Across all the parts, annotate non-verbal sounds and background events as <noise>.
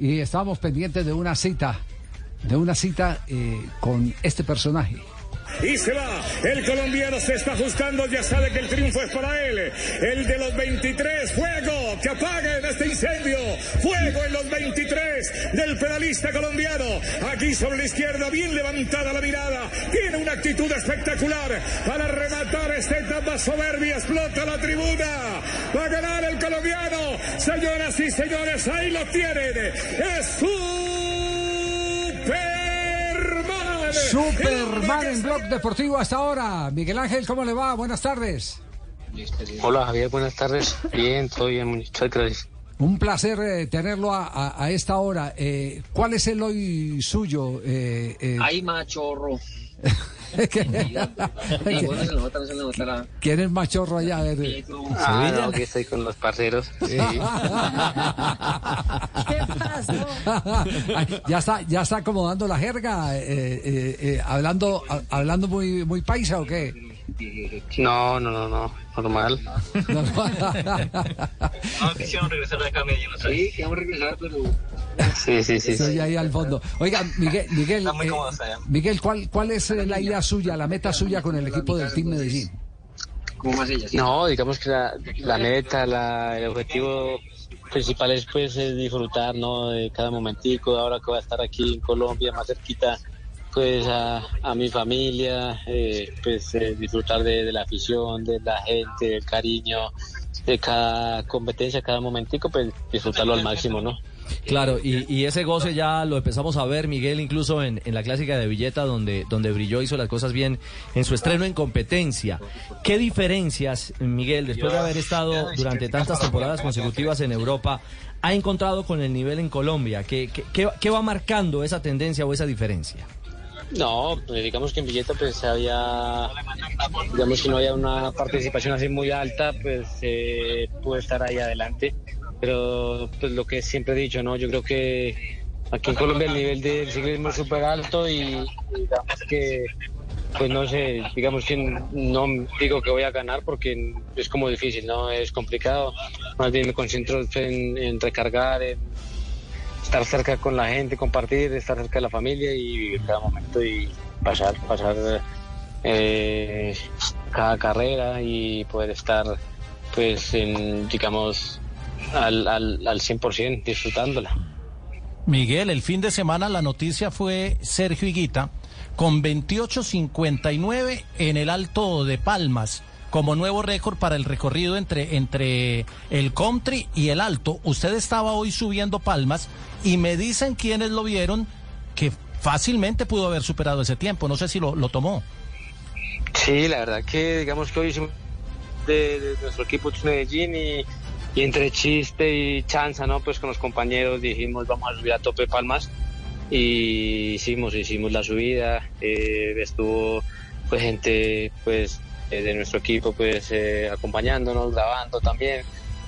y estábamos pendientes de una cita, de una cita eh, con este personaje. Y se va, el colombiano se está ajustando, ya sabe que el triunfo es para él. El de los 23, fuego, que apaguen este incendio. Fuego en los 23 del pedalista colombiano. Aquí sobre la izquierda, bien levantada la mirada. Tiene una actitud espectacular para rematar esta etapa soberbia. Explota la tribuna. Va a ganar el colombiano. Señoras y señores, ahí lo tienen. Es Superman. Superman en Blog Deportivo hasta ahora. Miguel Ángel, ¿cómo le va? Buenas tardes. Hola Javier, buenas tardes. Bien, todo bien, muchas gracias. Un placer eh, tenerlo a, a- a esta hora. Eh, ¿Cuál es el hoy suyo? Eh, eh, Ay, machorro. <laughs> que-. <laughs> ¿Quién es machorro allá? A ver. Ah, no, aquí estoy con los parceros. Sí. <laughs> <laughs> Ay, ya está, ya está acomodando la jerga, eh, eh, eh, hablando, a- hablando muy, muy paisa o qué. No, no, no, no, normal. No, <laughs> no. Quisieron regresar de acá a Medellín. Sí, queríamos regresar, pero... Sí, sí, sí. Estoy ahí al fondo. Oiga, Miguel, Miguel, Está muy eh. Miguel, ¿cuál, ¿cuál es eh, la idea suya, la meta suya con el equipo del Team Medellín? ¿Cómo más ella? Sí. No, digamos que la, la meta, la, el objetivo principal es pues eh, disfrutar, ¿no? De cada momentico, ahora que voy a estar aquí en Colombia, más cerquita, pues a, a mi familia, eh, pues eh, disfrutar de, la afición, de la gente, del cariño, de cada competencia, cada momentico, pues disfrutarlo al máximo, ¿no? Claro, y, ese goce ya lo empezamos a ver, Miguel, incluso en, en la clásica de Villeta, donde, donde brilló, hizo las cosas bien en su estreno en competencia. ¿Qué diferencias, Miguel, después de haber estado durante tantas temporadas consecutivas en Europa, ha encontrado con el nivel en Colombia? ¿Qué, qué- qué- qué va marcando esa tendencia o esa diferencia? No, pues digamos que en Villeta pues había, digamos que no había una participación así muy alta, pues eh, pude estar ahí adelante. Pero pues lo que siempre he dicho, ¿no? Yo creo que aquí en Colombia el nivel del ciclismo es súper alto y digamos que, pues no sé, digamos que no digo que voy a ganar porque es como difícil, ¿no? Es complicado. Más bien me concentro en, en recargar, en estar cerca con la gente, compartir, estar cerca de la familia y vivir cada momento y pasar, pasar eh, cada carrera y poder estar, pues, en, digamos, al, al, al 100% disfrutándola. Miguel, el fin de semana la noticia fue Sergio Higuita con 28.59 en el Alto de Palmas como nuevo récord para el recorrido entre, entre el country y el alto. Usted estaba hoy subiendo Palmas y me dicen quienes lo vieron que fácilmente pudo haber superado ese tiempo. No sé si lo, lo tomó. Sí, la verdad que digamos que hoy de, de nuestro equipo de Medellín y, y entre chiste y chanza, ¿no? Pues con los compañeros dijimos vamos a subir a tope Palmas y hicimos, hicimos la subida, eh, estuvo pues gente pues eh, de nuestro equipo pues eh, acompañándonos, grabando también,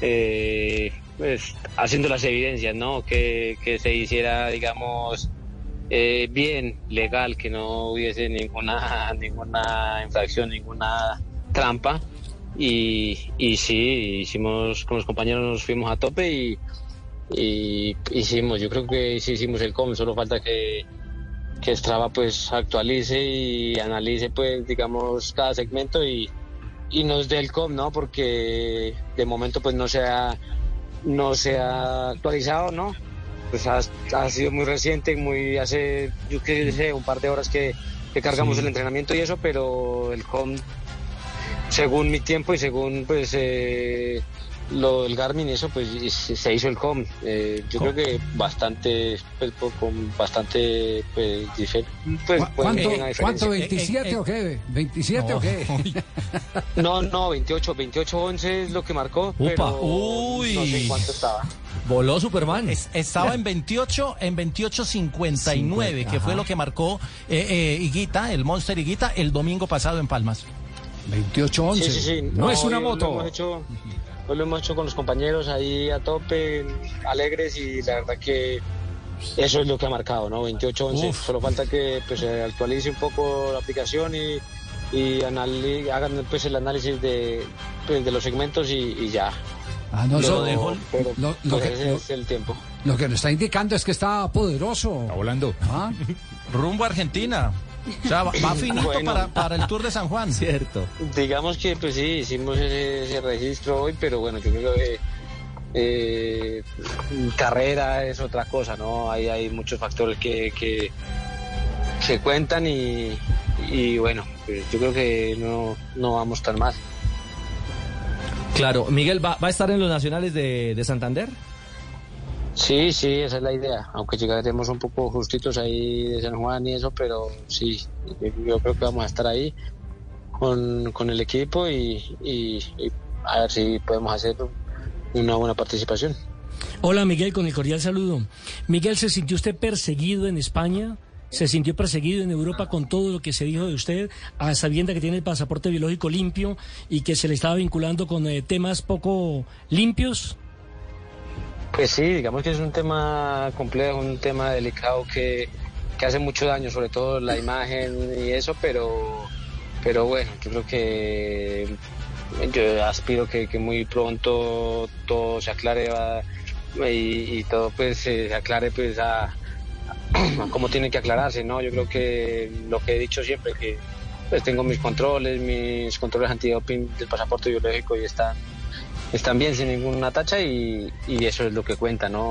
eh, pues haciendo las evidencias, ¿no? Que, que se hiciera, digamos, eh, bien, legal, que no hubiese ninguna, <laughs> ninguna infracción, ninguna trampa. Y, y sí, hicimos, con los compañeros nos fuimos a tope y, y hicimos, yo creo que sí hicimos el com, solo falta que, que Strava pues actualice y analice pues digamos cada segmento y, y nos dé el com, ¿no? Porque de momento pues no se ha, no se ha actualizado, ¿no? Pues ha, ha sido muy reciente, muy hace, yo qué sé, un par de horas que, que cargamos el entrenamiento y eso, pero el com, según mi tiempo y según pues eh, lo del Garmin y eso, pues se hizo el com. Eh, yo creo que bastante, pues, con bastante pues, difer- pues, ¿Cu- puede ¿Cuánto, haber una diferencia. ¿cuánto 27 o qué? ¿27 o qué? <laughs> No, no, 28, 28, 11 es lo que marcó, pero Uy. no sé cuánto estaba. Voló Superman. Es- estaba en 28, en 28.59, que fue lo que marcó eh, eh, Higuita, el Monster Higuita, el domingo pasado en Palmas. 28-11. Sí, sí, sí. No, es una moto. hemos, hecho, hoy lo hemos hecho con los compañeros ahí a tope, alegres y la verdad que eso es lo que ha marcado, ¿no? 28-11. Uf. Solo falta que pues, actualice un poco la aplicación y, y hagan pues, el análisis de, pues, de los segmentos y, y ya. Ah, no, Pero- eso- pero, lo- lo pues, que- ese lo- es el tiempo. Lo que nos está indicando es que está poderoso. Está volando. Ah, <laughs> Rumbo a Argentina. O sea, va, va finito Bueno. para, para el Tour de San Juan. Cierto. Digamos que pues sí, hicimos ese, ese registro hoy, pero bueno, yo creo que eh, carrera es otra cosa, ¿no? Hay, hay muchos factores que, que se cuentan y, y bueno, pues yo creo que no, no vamos tan mal. Claro. Miguel, ¿va, va a estar en los nacionales de, de Santander? Sí, sí, esa es la idea, aunque llegaremos un poco justitos ahí de San Juan y eso, pero sí, yo, creo que vamos a estar ahí con, con el equipo y, y- y a ver si podemos hacer una buena participación. Hola Miguel, con el cordial saludo. Miguel, ¿se sintió usted perseguido en España? ¿Se sintió perseguido en Europa con todo lo que se dijo de usted, a sabienda que tiene el pasaporte biológico limpio y que se le estaba vinculando con eh, temas poco limpios? Pues sí, digamos que es un tema complejo, un tema delicado que, que hace mucho daño, sobre todo la imagen y eso, pero, pero bueno, yo creo que yo aspiro que, que muy pronto todo se aclare y todo pues se aclare pues a, a cómo tiene que aclararse, ¿no? Yo creo que lo que he dicho siempre, que pues tengo mis controles, mis controles antidoping del pasaporte biológico y están están bien sin ninguna tacha y, y eso es lo que cuenta, ¿no?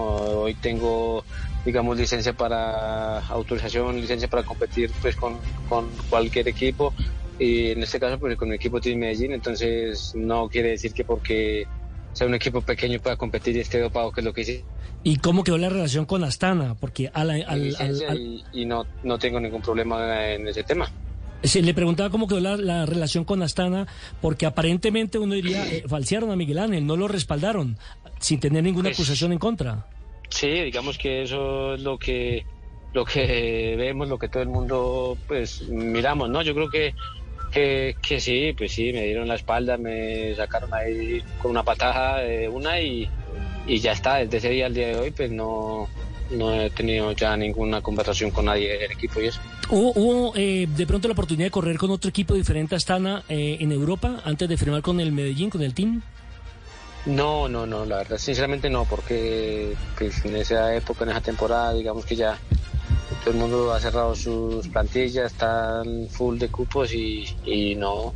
Hoy tengo, digamos, licencia para autorización, licencia para competir pues con, con cualquier equipo y en este caso pues con mi equipo Team Medellín, entonces no quiere decir que porque sea un equipo pequeño pueda competir y esté dopado, que es lo que hice ¿Y cómo quedó la relación con Astana? Porque al- al- licencia al- y, y no, no tengo ningún problema en ese tema. Se le preguntaba cómo quedó la, la relación con Astana, porque aparentemente uno diría, eh, <clears throat> falsearon a Miguel Ángel, no lo respaldaron, sin tener ninguna Pues- acusación en contra. Sí, digamos que eso es lo que lo que vemos, lo que todo el mundo pues miramos, ¿no? Yo creo que que, que sí, pues sí, me dieron la espalda, me sacaron ahí con una patada de una y, y ya está. Desde ese día al día de hoy, pues no no he tenido ya ninguna conversación con nadie del equipo y eso. ¿Hubo, hubo, eh, de pronto la oportunidad de correr con otro equipo diferente a Astana eh, en Europa antes de firmar con el Medellín, con el team? No, no, no, la verdad, sinceramente no, porque pues, en esa época, en esa temporada, digamos que ya todo el mundo ha cerrado sus plantillas, están full de cupos y, y no,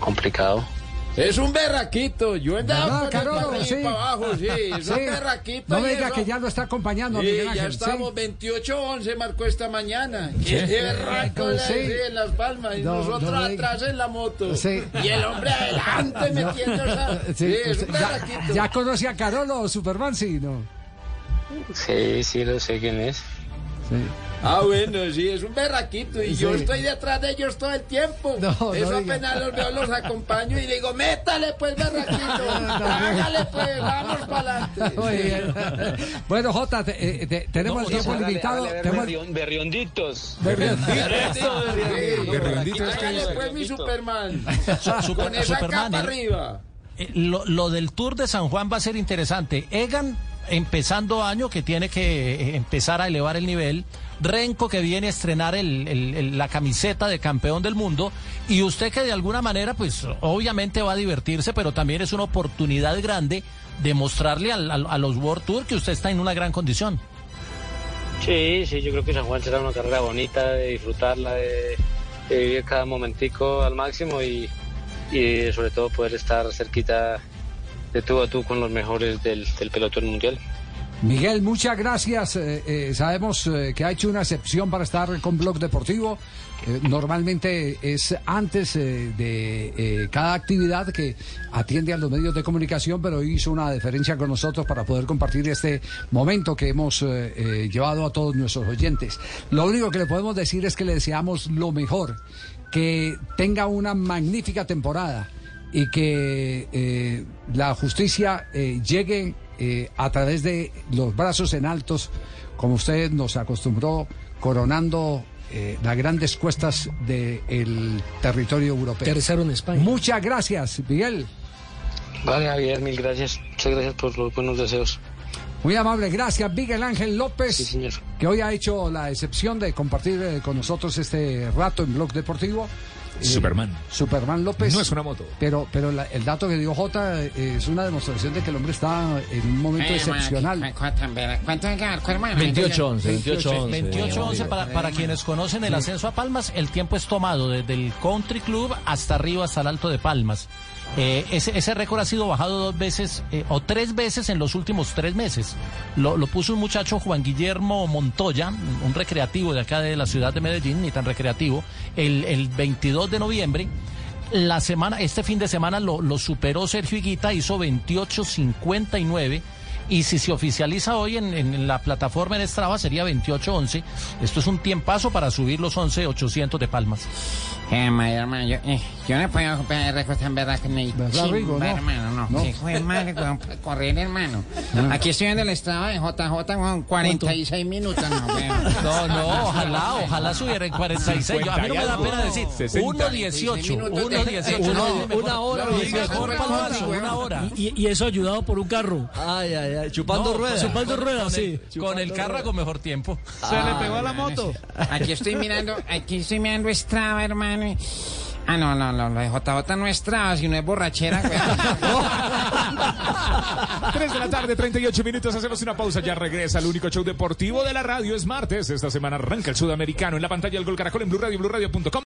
complicado. Es un berraquito. Yo ¿Verdad, andaba por Carolo? para arriba y Sí. para abajo, sí. Es Sí. un berraquito. No me diga eso- que ya lo está acompañando, Sí, Miguel ya Ángel. estamos 28-11 marcó esta mañana. Qué berraco Sí. sí, en las palmas y No, nosotros no atrás en la moto. Sí. Y el hombre adelante <laughs> metiendo esa... Sí, Sí, es usted un ya, berraquito. ya conoce a Carolo, Superman, sí, ¿no? Sí, sí, lo sé quién es. Sí. Ah, bueno, sí, es un berraquito. Y yo Sí. estoy detrás de ellos todo el tiempo. No, no Eso diga. apenas los veo, los acompaño y digo, métale pues, berraquito. <laughs> Hágale pues, vamos para adelante. Muy bien. Bueno, Jota, te- eh, te- tenemos tiempo limitado. tenemos- berrionditos. Berriondito, Hágale pues, mi Superman. <laughs> Super- Con esa Superman, capa ¿eh? arriba. Eh, Lo, lo del Tour de San Juan va a ser interesante. Egan empezando año que tiene que eh, empezar a elevar el nivel. Renko que viene a estrenar el- la camiseta de campeón del mundo. Y usted que de alguna manera, pues obviamente va a divertirse, pero también es una oportunidad grande de mostrarle a los World Tour que usted está en una gran condición. Sí, sí, yo creo que San Juan será una carrera bonita, de disfrutarla, de, de vivir cada momentico al máximo y, y sobre todo poder estar cerquita de tú a tú con los mejores del, pelotón mundial. Miguel, muchas gracias. Eh, eh, sabemos eh, que ha hecho una excepción para estar con Blog Deportivo. Normalmente es antes de cada actividad que atiende a los medios de comunicación, pero hizo una deferencia con nosotros para poder compartir este momento que hemos llevado a todos nuestros oyentes. Lo único que le podemos decir es que le deseamos lo mejor, que tenga una magnífica temporada y que eh, la justicia eh, llegue eh, a través de los brazos en altos, como usted nos acostumbró, coronando eh, las grandes cuestas del territorio europeo. Tercero en España. Muchas gracias, Miguel. Vale, Javier, mil gracias. Muchas gracias por los buenos deseos. Muy amable, gracias Miguel Ángel López, Sí, señor. que hoy ha hecho la excepción de compartir con nosotros este rato en Blog Deportivo. Eh, Superman. Superman López. No es una moto. Pero, pero la- el dato que dio Jota eh, es una demostración de que el hombre está en un momento Eh, excepcional. cuánto, verá, ¿Cuánto hay que dar, hermano? 28-11, 28-11. 28-11 para, para quienes conocen el ascenso a Palmas, el tiempo es tomado desde el Country Club hasta arriba, hasta el Alto de Palmas. Eh, ese, ese récord ha sido bajado dos veces eh, o tres veces en los últimos tres meses. Lo, lo puso un muchacho Juan Guillermo Montoya, un recreativo de acá de la ciudad de Medellín, ni tan recreativo, el, el 22 de noviembre. La semana, este fin de semana lo, lo superó Sergio Higuita, hizo 28.59 y si se oficializa hoy en, en la plataforma en Strava sería 28.11. Esto es un tiempazo para subir los 11.800 de Palmas. Eh, ma, hermano, yo, eh, yo no puedo comprar récords tan verdad que ni ¿Verdad, chimba? No. hermano, no. No. Madre, weón, para correr, hermano. Aquí estoy viendo el estado de JJ con 46 minutos, no, weón. No, no, ojalá, ojalá subiera en 46. Yo- a mí no me da pena decir 1.18, 1.18. Una- no, una hora, no, dieciocho. mejor palmazo, una hora. Y, y eso ayudado por un carro. Ay, ay, ay, chupando No, ruedas. Chupando ruedas, sí. con el carro con mejor tiempo. Se le pegó a la moto. Aquí estoy mirando, aquí estoy mirando Strava, hermano. Ah, no, no, no, lo de JJ no es Strava, sino es borrachera, weón. 3 <laughs> de la tarde, 38 minutos. Hacemos una pausa. Ya regresa el único show deportivo de la radio. Es martes. Esta semana arranca el sudamericano en la pantalla del Gol Caracol en Blue Radio, BlueRadio.com.